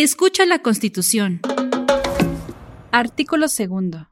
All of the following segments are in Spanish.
Escucha la Constitución. Artículo segundo.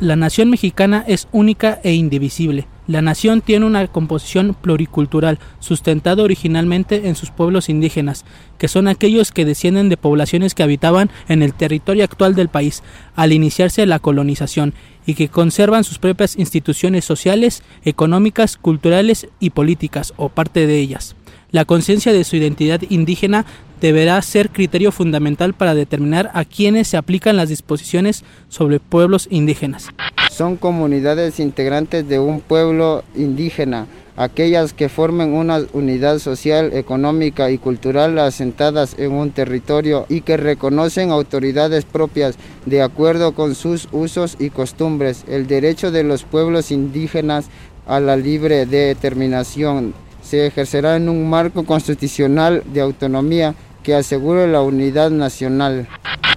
La nación mexicana es única e indivisible. La nación tiene una composición pluricultural, sustentada originalmente en sus pueblos indígenas, que son aquellos que descienden de poblaciones que habitaban en el territorio actual del país al iniciarse la colonización y que conservan sus propias instituciones sociales, económicas, culturales y políticas, o parte de ellas. La conciencia de su identidad indígena deberá ser criterio fundamental para determinar a quienes se aplican las disposiciones sobre pueblos indígenas. Son comunidades integrantes de un pueblo indígena, aquellas que formen una unidad social, económica y cultural asentadas en un territorio y que reconocen autoridades propias de acuerdo con sus usos y costumbres, el derecho de los pueblos indígenas a la libre determinación se ejercerá en un marco constitucional de autonomía que asegure la unidad nacional.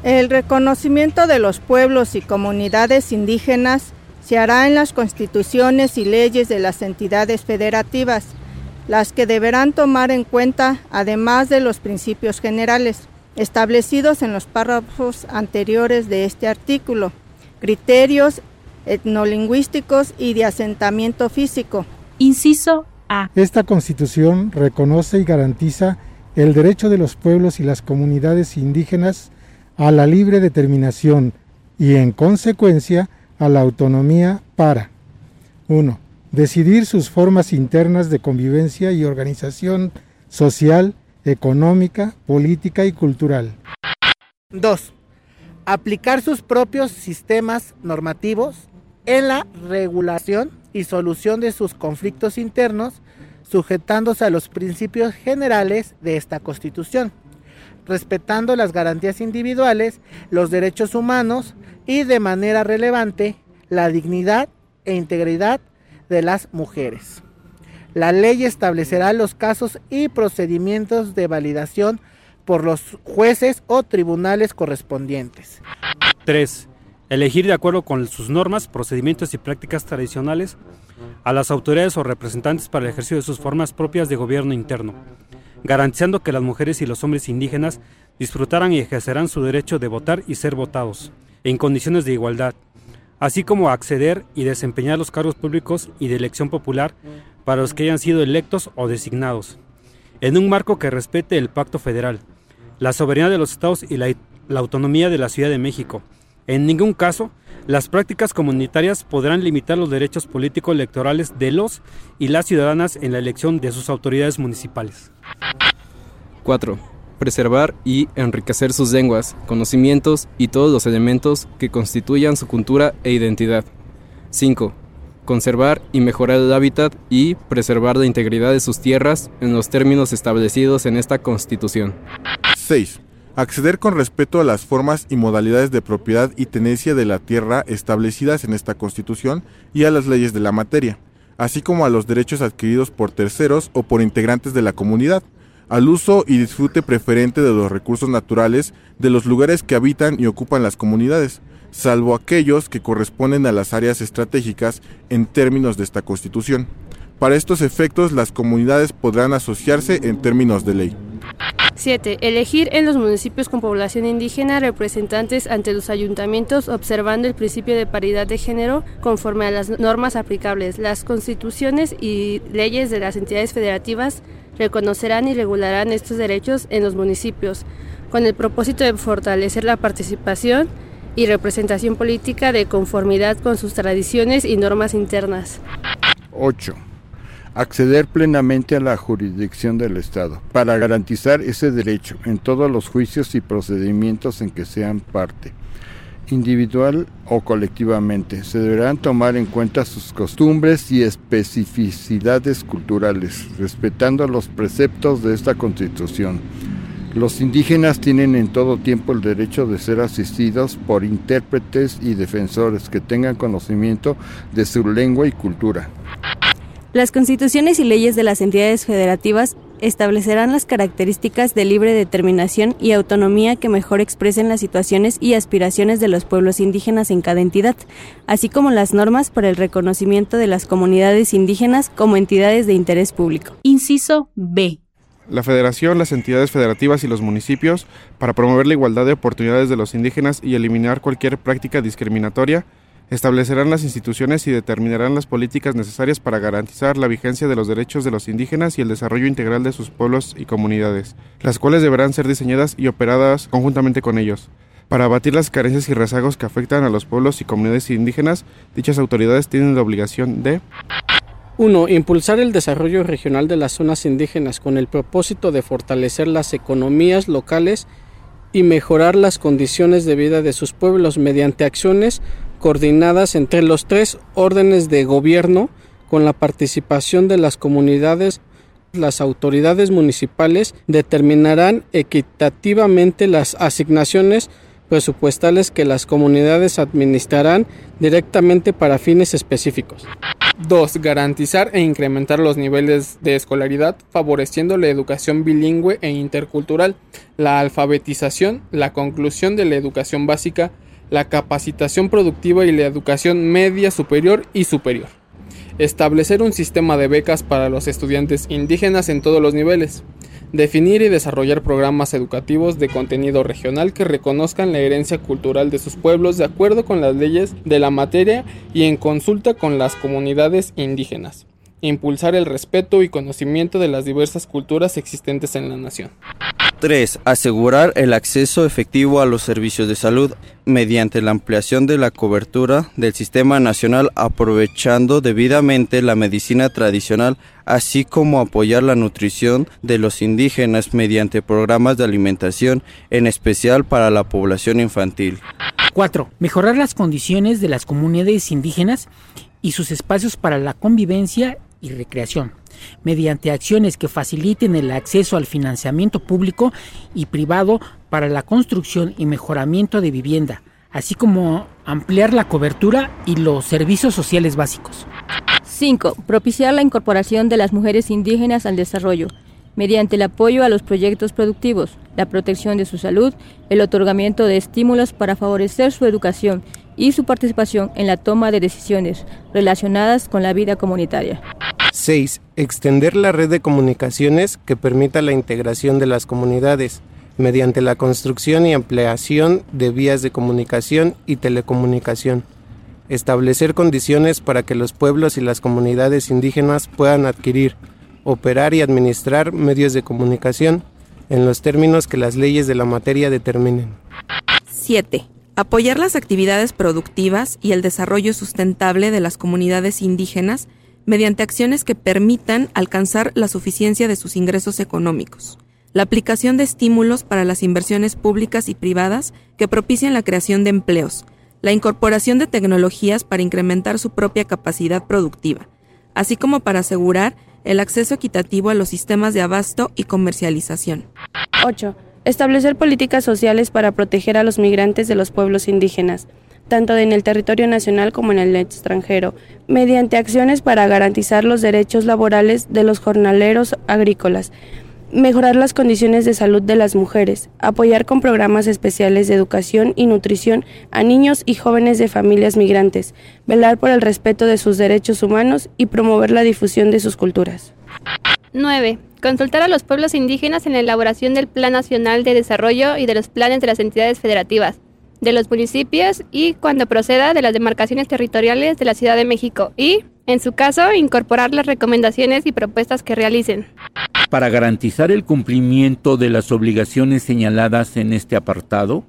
El reconocimiento de los pueblos y comunidades indígenas se hará en las constituciones y leyes de las entidades federativas, las que deberán tomar en cuenta, además de los principios generales, establecidos en los párrafos anteriores de este artículo, criterios etnolingüísticos y de asentamiento físico. Inciso A. Esta constitución reconoce y garantiza el derecho de los pueblos y las comunidades indígenas a la libre determinación y, en consecuencia, a la autonomía para 1. Decidir sus formas internas de convivencia y organización social, económica, política y cultural. 2. Aplicar sus propios sistemas normativos en la regulación y solución de sus conflictos internos sujetándose a los principios generales de esta Constitución, respetando las garantías individuales, los derechos humanos y de manera relevante la dignidad e integridad de las mujeres. La ley establecerá los casos y procedimientos de validación por los jueces o tribunales correspondientes. 3. Elegir de acuerdo con sus normas, procedimientos y prácticas tradicionales a las autoridades o representantes para el ejercicio de sus formas propias de gobierno interno, garantizando que las mujeres y los hombres indígenas disfrutaran y ejercerán su derecho de votar y ser votados, en condiciones de igualdad, así como acceder y desempeñar los cargos públicos y de elección popular para los que hayan sido electos o designados, en un marco que respete el pacto federal, la soberanía de los estados y la, la autonomía de la Ciudad de México. En ningún caso las prácticas comunitarias podrán limitar los derechos políticos electorales de los y las ciudadanas en la elección de sus autoridades municipales. 4. Preservar y enriquecer sus lenguas, conocimientos y todos los elementos que constituyan su cultura e identidad. 5. Conservar y mejorar el hábitat y preservar la integridad de sus tierras en los términos establecidos en esta Constitución. 6 acceder con respeto a las formas y modalidades de propiedad y tenencia de la tierra establecidas en esta Constitución y a las leyes de la materia, así como a los derechos adquiridos por terceros o por integrantes de la comunidad, al uso y disfrute preferente de los recursos naturales de los lugares que habitan y ocupan las comunidades, salvo aquellos que corresponden a las áreas estratégicas en términos de esta Constitución. Para estos efectos, las comunidades podrán asociarse en términos de ley. 7. Elegir en los municipios con población indígena representantes ante los ayuntamientos observando el principio de paridad de género conforme a las normas aplicables. Las constituciones y leyes de las entidades federativas reconocerán y regularán estos derechos en los municipios con el propósito de fortalecer la participación y representación política de conformidad con sus tradiciones y normas internas. 8 acceder plenamente a la jurisdicción del Estado para garantizar ese derecho en todos los juicios y procedimientos en que sean parte individual o colectivamente. Se deberán tomar en cuenta sus costumbres y especificidades culturales, respetando los preceptos de esta Constitución. Los indígenas tienen en todo tiempo el derecho de ser asistidos por intérpretes y defensores que tengan conocimiento de su lengua y cultura. Las constituciones y leyes de las entidades federativas establecerán las características de libre determinación y autonomía que mejor expresen las situaciones y aspiraciones de los pueblos indígenas en cada entidad, así como las normas para el reconocimiento de las comunidades indígenas como entidades de interés público. Inciso B. la federación, las entidades federativas y los municipios para promover la igualdad de oportunidades de los indígenas y eliminar cualquier práctica discriminatoria, establecerán las instituciones y determinarán las políticas necesarias para garantizar la vigencia de los derechos de los indígenas y el desarrollo integral de sus pueblos y comunidades, las cuales deberán ser diseñadas y operadas conjuntamente con ellos. Para abatir las carencias y rezagos que afectan a los pueblos y comunidades indígenas, dichas autoridades tienen la obligación de 1. Impulsar el desarrollo regional de las zonas indígenas con el propósito de fortalecer las economías locales y mejorar las condiciones de vida de sus pueblos mediante acciones coordinadas entre los tres órdenes de gobierno con la participación de las comunidades las autoridades municipales determinarán equitativamente las asignaciones presupuestales que las comunidades administrarán directamente para fines específicos. 2. Garantizar e incrementar los niveles de escolaridad, favoreciendo la educación bilingüe e intercultural, la alfabetización, la conclusión de la educación básica, la capacitación productiva y la educación media superior y superior. Establecer un sistema de becas para los estudiantes indígenas en todos los niveles Definir y desarrollar programas educativos de contenido regional que reconozcan la herencia cultural de sus pueblos de acuerdo con las leyes de la materia y en consulta con las comunidades indígenas. Impulsar el respeto y conocimiento de las diversas culturas existentes en la nación. 3. Asegurar el acceso efectivo a los servicios de salud mediante la ampliación de la cobertura del sistema nacional aprovechando debidamente la medicina tradicional, así como apoyar la nutrición de los indígenas mediante programas de alimentación, en especial para la población infantil. 4. Mejorar las condiciones de las comunidades indígenas y sus espacios para la convivencia y recreación mediante acciones que faciliten el acceso al financiamiento público y privado para la construcción y mejoramiento de vivienda, así como ampliar la cobertura y los servicios sociales básicos. 5. Propiciar la incorporación de las mujeres indígenas al desarrollo, mediante el apoyo a los proyectos productivos, la protección de su salud, el otorgamiento de estímulos para favorecer su educación y su participación en la toma de decisiones relacionadas con la vida comunitaria. 6. Extender la red de comunicaciones que permita la integración de las comunidades mediante la construcción y ampliación de vías de comunicación y telecomunicación. Establecer condiciones para que los pueblos y las comunidades indígenas puedan adquirir, operar y administrar medios de comunicación en los términos que las leyes de la materia determinen. 7. Apoyar las actividades productivas y el desarrollo sustentable de las comunidades indígenas mediante acciones que permitan alcanzar la suficiencia de sus ingresos económicos, la aplicación de estímulos para las inversiones públicas y privadas que propicien la creación de empleos, la incorporación de tecnologías para incrementar su propia capacidad productiva, así como para asegurar el acceso equitativo a los sistemas de abasto y comercialización. 8. Establecer políticas sociales para proteger a los migrantes de los pueblos indígenas, tanto en el territorio nacional como en el extranjero, mediante acciones para garantizar los derechos laborales de los jornaleros agrícolas, mejorar las condiciones de salud de las mujeres, apoyar con programas especiales de educación y nutrición a niños y jóvenes de familias migrantes, velar por el respeto de sus derechos humanos y promover la difusión de sus culturas. 9. Consultar a los pueblos indígenas en la elaboración del Plan Nacional de Desarrollo y de los planes de las entidades federativas de los municipios y cuando proceda de las demarcaciones territoriales de la Ciudad de México y, en su caso, incorporar las recomendaciones y propuestas que realicen. Para garantizar el cumplimiento de las obligaciones señaladas en este apartado,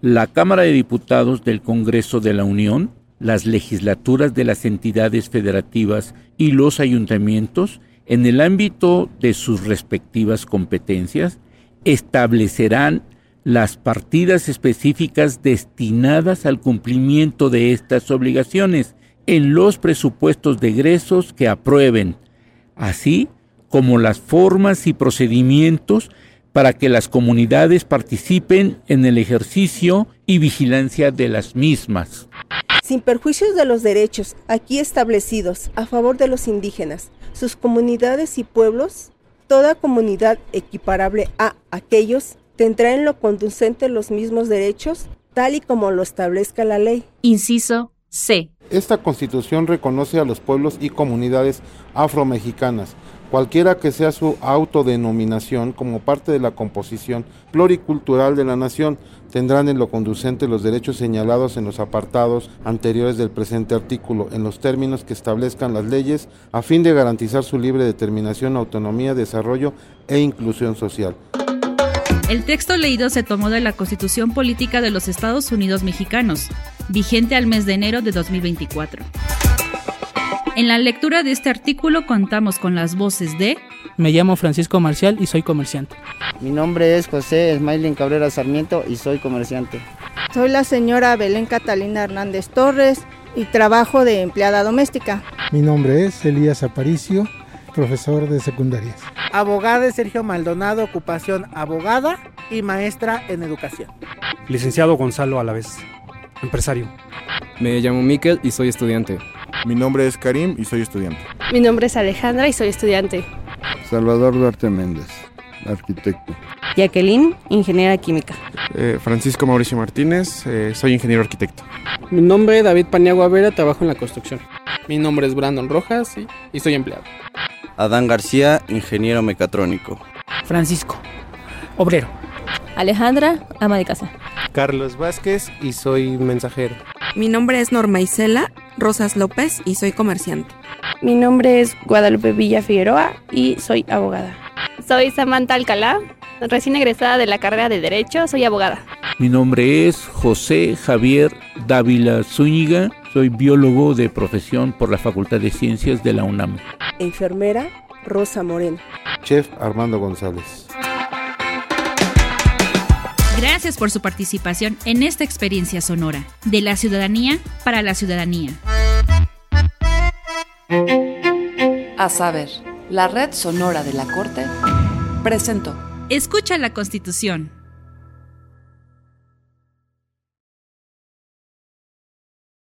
la Cámara de Diputados del Congreso de la Unión, las legislaturas de las entidades federativas y los ayuntamientos, en el ámbito de sus respectivas competencias, establecerán las partidas específicas destinadas al cumplimiento de estas obligaciones en los presupuestos de egresos que aprueben, así como las formas y procedimientos para que las comunidades participen en el ejercicio y vigilancia de las mismas. Sin perjuicios de los derechos aquí establecidos a favor de los indígenas, sus comunidades y pueblos, toda comunidad equiparable a aquellos tendrá en lo conducente los mismos derechos, tal y como lo establezca la ley. Inciso C. Esta constitución reconoce a los pueblos y comunidades afromexicanas cualquiera que sea su autodenominación como parte de la composición pluricultural de la nación, tendrán en lo conducente los derechos señalados en los apartados anteriores del presente artículo, en los términos que establezcan las leyes, a fin de garantizar su libre determinación, autonomía, desarrollo e inclusión social. El texto leído se tomó de la Constitución Política de los Estados Unidos Mexicanos, vigente al mes de enero de 2024. En la lectura de este artículo contamos con las voces de... Me llamo Francisco Marcial y soy comerciante. Mi nombre es José Smailin Cabrera Sarmiento y soy comerciante. Soy la señora Belén Catalina Hernández Torres y trabajo de empleada doméstica. Mi nombre es Elías Aparicio, profesor de secundarias. Abogada Sergio Maldonado, ocupación abogada y maestra en educación. Licenciado Gonzalo Alavés, empresario. Me llamo Miquel y soy estudiante. Mi nombre es Karim y soy estudiante. Mi nombre es Alejandra y soy estudiante. Salvador Duarte Méndez, arquitecto. Jacqueline, ingeniera química. Eh, Francisco Mauricio Martínez, eh, soy ingeniero arquitecto. Mi nombre es David Paniagua Vera, trabajo en la construcción. Mi nombre es Brandon Rojas y, y soy empleado. Adán García, ingeniero mecatrónico. Francisco, obrero. Alejandra, ama de casa. Carlos Vázquez y soy mensajero. Mi nombre es Norma Isela Rosas López y soy comerciante. Mi nombre es Guadalupe Villa Figueroa y soy abogada. Soy Samantha Alcalá, recién egresada de la carrera de Derecho, soy abogada. Mi nombre es José Javier Dávila Zúñiga, soy biólogo de profesión por la Facultad de Ciencias de la UNAM. Enfermera Rosa Moreno. Chef Armando González. Gracias por su participación en esta experiencia sonora, de la ciudadanía para la ciudadanía. A saber, la red sonora de la Corte presentó. Escucha la Constitución.